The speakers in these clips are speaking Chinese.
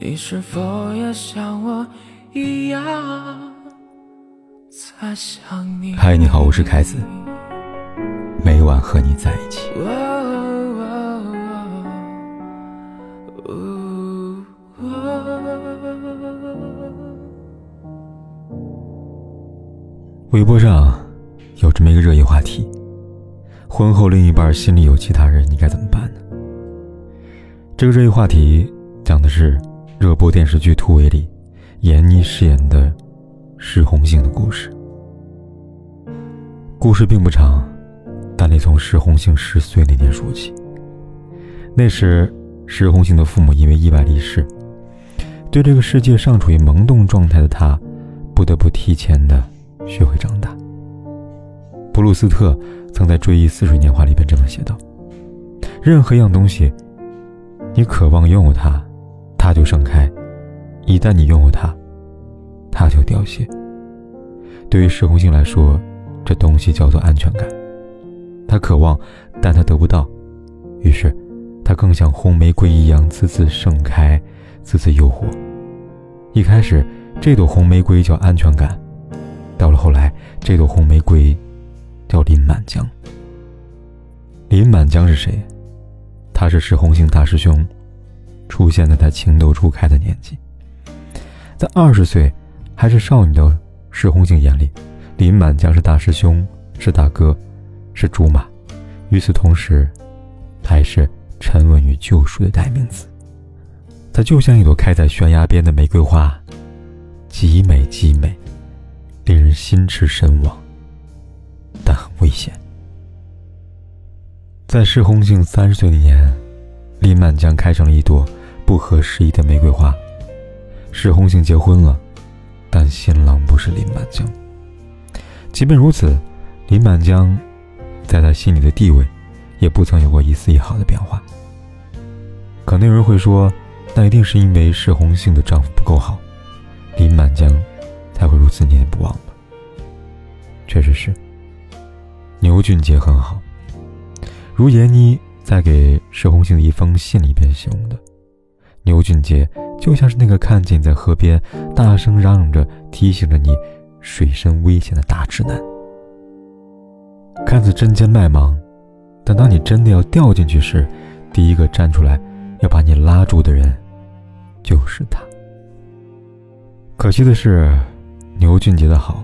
你是否也像我一样在想你？嗨，你好，我是凯子，每晚和你在一起。微博上有这么一个热议话题：婚后另一半心里有其他人，你该怎么办呢？这个热议话题讲的是。热播电视剧《突围》里，闫妮饰演的石红杏的故事。故事并不长，但得从石红杏十岁那年说起。那时，石红杏的父母因为意外离世，对这个世界尚处于懵懂状态的她，不得不提前的学会长大。布鲁斯特曾在《追忆似水年华》里边这么写道：“任何一样东西，你渴望拥有它。”它就盛开，一旦你拥有它，它就凋谢。对于石红杏来说，这东西叫做安全感。他渴望，但他得不到，于是，他更像红玫瑰一样次次盛开，次次诱惑。一开始，这朵红玫瑰叫安全感，到了后来，这朵红玫瑰叫林满江。林满江是谁？他是石红杏大师兄。出现在他情窦初开的年纪，在二十岁还是少女的石红杏眼里，林满江是大师兄，是大哥，是竹马。与此同时，他也是沉稳与救赎的代名词。他就像一朵开在悬崖边的玫瑰花，极美极美，令人心驰神往，但很危险。在石红杏三十岁那年，林满江开成了一朵。不合时宜的玫瑰花，石红杏结婚了，但新郎不是林满江。即便如此，林满江在他心里的地位也不曾有过一丝一毫的变化。可能有人会说，那一定是因为石红杏的丈夫不够好，林满江才会如此念念不忘吧？确实是，牛俊杰很好，如闫妮在给石红杏的一封信里边形容的。牛俊杰就像是那个看见你在河边，大声嚷嚷着提醒着你水深危险的大直男，看似针尖麦芒，但当你真的要掉进去时，第一个站出来要把你拉住的人就是他。可惜的是，牛俊杰的好，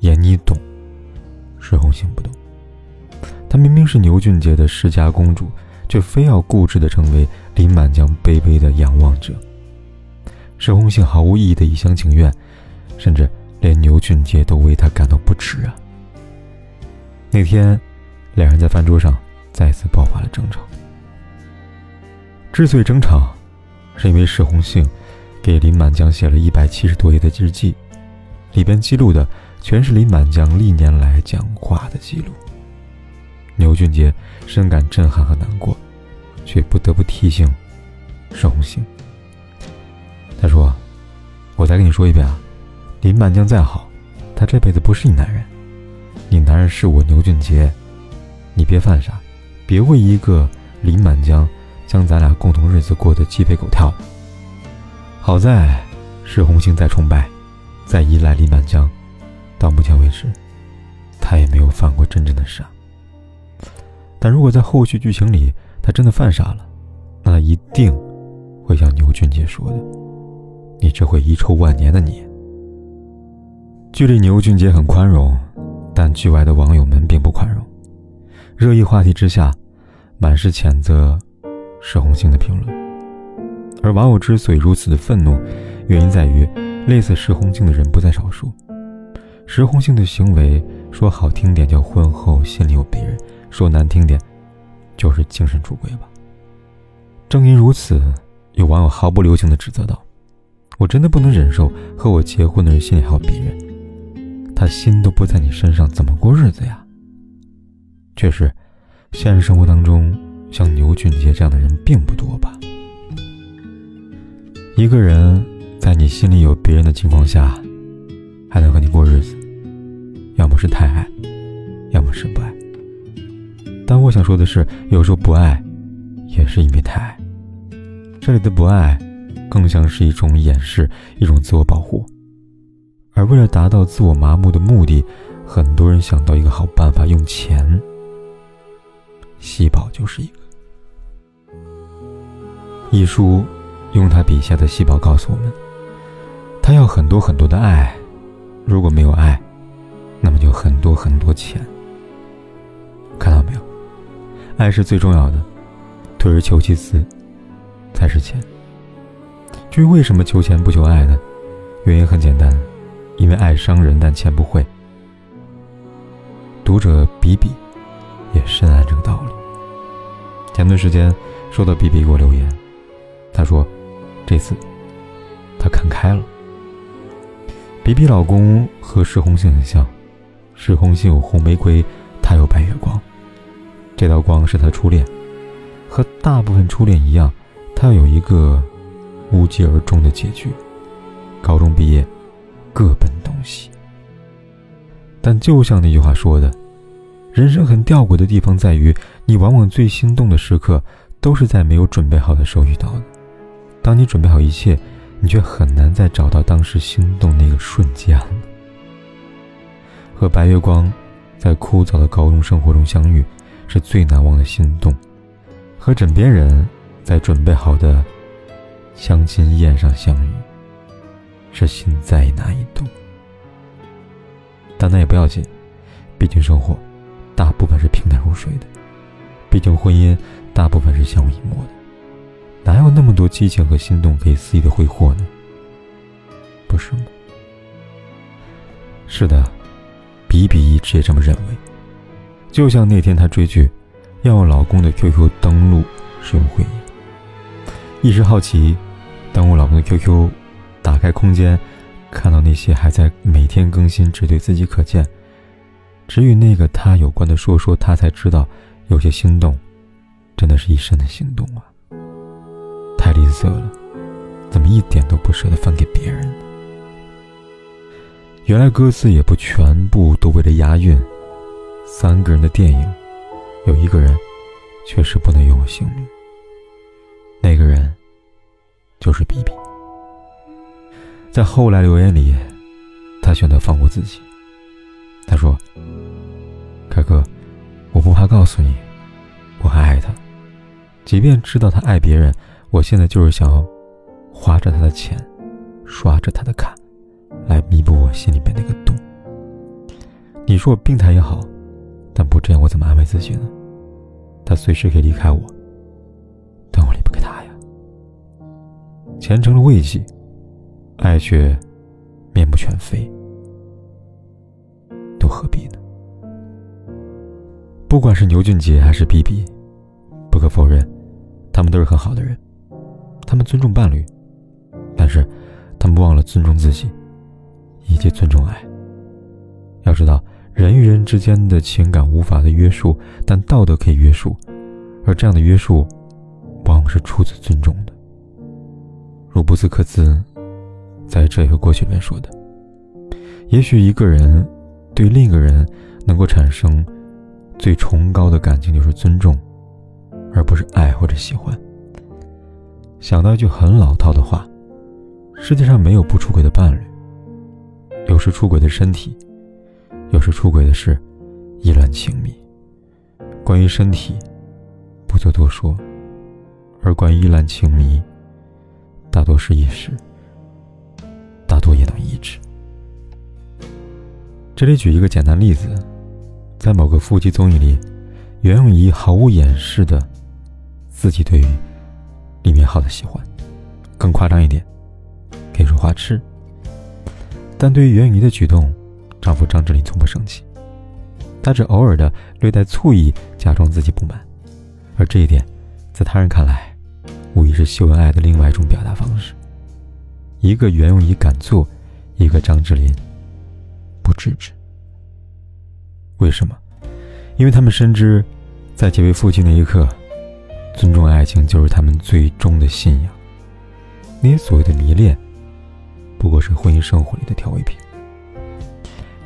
闫妮懂，石红杏不懂。她明明是牛俊杰的世家公主。却非要固执地成为林满江卑微的仰望着。石红杏毫无意义的一厢情愿，甚至连牛俊杰都为他感到不值啊！那天，两人在饭桌上再次爆发了争吵。之所以争吵，是因为石红杏给林满江写了一百七十多页的日记，里边记录的全是林满江历年来讲话的记录。牛俊杰深感震撼和难过，却不得不提醒石红杏。他说：“我再跟你说一遍啊，林满江再好，他这辈子不是你男人，你男人是我牛俊杰。你别犯傻，别为一个林满江将咱俩共同日子过得鸡飞狗跳。好在石红杏在崇拜、在依赖林满江，到目前为止，他也没有犯过真正的傻。”但如果在后续剧情里他真的犯傻了，那一定会像牛俊杰说的：“你这会遗臭万年的你。”剧里牛俊杰很宽容，但剧外的网友们并不宽容。热议话题之下，满是谴责石红杏的评论。而网友之所以如此的愤怒，原因在于类似石红杏的人不在少数。石红杏的行为，说好听点叫婚后心里有别人。说难听点，就是精神出轨吧。正因如此，有网友毫不留情的指责道：“我真的不能忍受和我结婚的人心里还有别人，他心都不在你身上，怎么过日子呀？”确实，现实生活当中像牛俊杰这样的人并不多吧。一个人在你心里有别人的情况下，还能和你过日子，要么是太爱，要么是不爱。但我想说的是，有时候不爱，也是因为太爱。这里的不爱，更像是一种掩饰，一种自我保护。而为了达到自我麻木的目的，很多人想到一个好办法，用钱。细胞就是一个。一书用他笔下的细胞告诉我们：他要很多很多的爱，如果没有爱，那么就很多很多钱。爱是最重要的，退而求其次，才是钱。至于为什么求钱不求爱呢？原因很简单，因为爱伤人，但钱不会。读者比比也深谙这个道理。前段时间收到比比给我留言，他说这次他看开了。比比老公和石红杏很像，石红杏有红玫瑰，他有白月光。这道光是他初恋，和大部分初恋一样，他要有一个无疾而终的结局。高中毕业，各奔东西。但就像那句话说的，人生很吊诡的地方在于，你往往最心动的时刻，都是在没有准备好的时候遇到的。当你准备好一切，你却很难再找到当时心动那个瞬间了。和白月光，在枯燥的高中生活中相遇。是最难忘的心动，和枕边人在准备好的相亲宴上相遇，是心再难以动。但那也不要紧，毕竟生活大部分是平淡如水的，毕竟婚姻大部分是相濡以沫的，哪有那么多激情和心动可以肆意的挥霍呢？不是吗？是的，比比一直也这么认为。就像那天她追剧，要用老公的 QQ 登录使用会议。一时好奇，登录老公的 QQ，打开空间，看到那些还在每天更新、只对自己可见、只与那个他有关的说说，他才知道有些心动，真的是一身的心动啊！太吝啬了，怎么一点都不舍得分给别人呢？原来歌词也不全部都为了押韵。三个人的电影，有一个人确实不能拥有性命。那个人就是比比。在后来留言里，他选择放过自己。他说：“凯哥，我不怕告诉你，我还爱他。即便知道他爱别人，我现在就是想要花着他的钱，刷着他的卡，来弥补我心里边那个洞。你说我病态也好。”但不这样，我怎么安慰自己呢？他随时可以离开我，但我离不开他呀。钱成了慰藉，爱却面目全非，都何必呢？不管是牛俊杰还是 B B，不可否认，他们都是很好的人，他们尊重伴侣，但是他们忘了尊重自己，以及尊重爱。要知道。人与人之间的情感无法的约束，但道德可以约束，而这样的约束，往往是出自尊重的。如布斯克兹在《这个过去》里面说的：“也许一个人对另一个人能够产生最崇高的感情，就是尊重，而不是爱或者喜欢。”想到一句很老套的话：“世界上没有不出轨的伴侣，有时出轨的身体。”有时出轨的事，意乱情迷。关于身体，不做多说；而关于意乱情迷，大多是一时，大多也能抑制。这里举一个简单例子，在某个夫妻综艺里，袁咏仪毫无掩饰的自己对于李敏镐的喜欢，更夸张一点，可以说花痴。但对于袁咏仪的举动，丈夫张智霖从不生气，他只偶尔的略带醋意，假装自己不满，而这一点，在他人看来，无疑是秀恩爱的另外一种表达方式。一个袁咏仪敢做，一个张智霖不制止。为什么？因为他们深知，在结为夫妻那一刻，尊重爱情就是他们最终的信仰。那些所谓的迷恋，不过是婚姻生活里的调味品。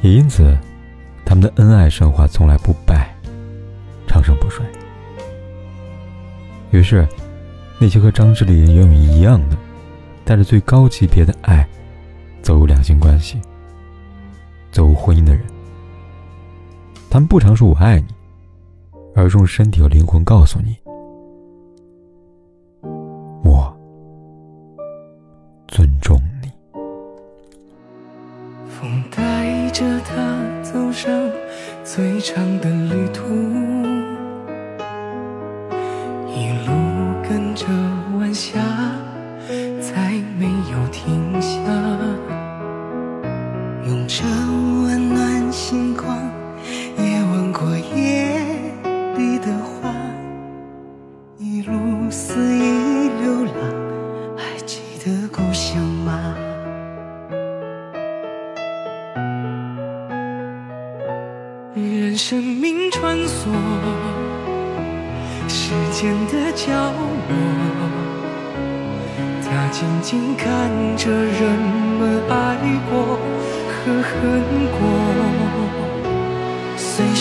也因此，他们的恩爱神话从来不败，长盛不衰。于是，那些和张智霖、袁咏仪一样的，带着最高级别的爱走入两性关系、走入婚姻的人。他们不常说“我爱你”，而是用身体和灵魂告诉你：“我尊重着他走上最长的旅途，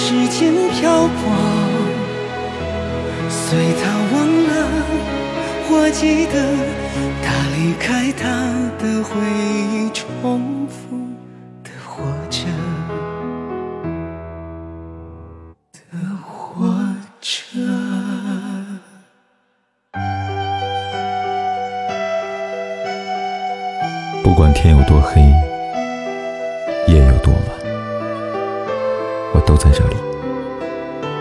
时间漂泊，随他忘了或记得，他离开他的回忆，重复的活着，的活着。不管天有多黑，都在这里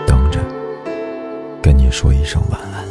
等着，跟你说一声晚安。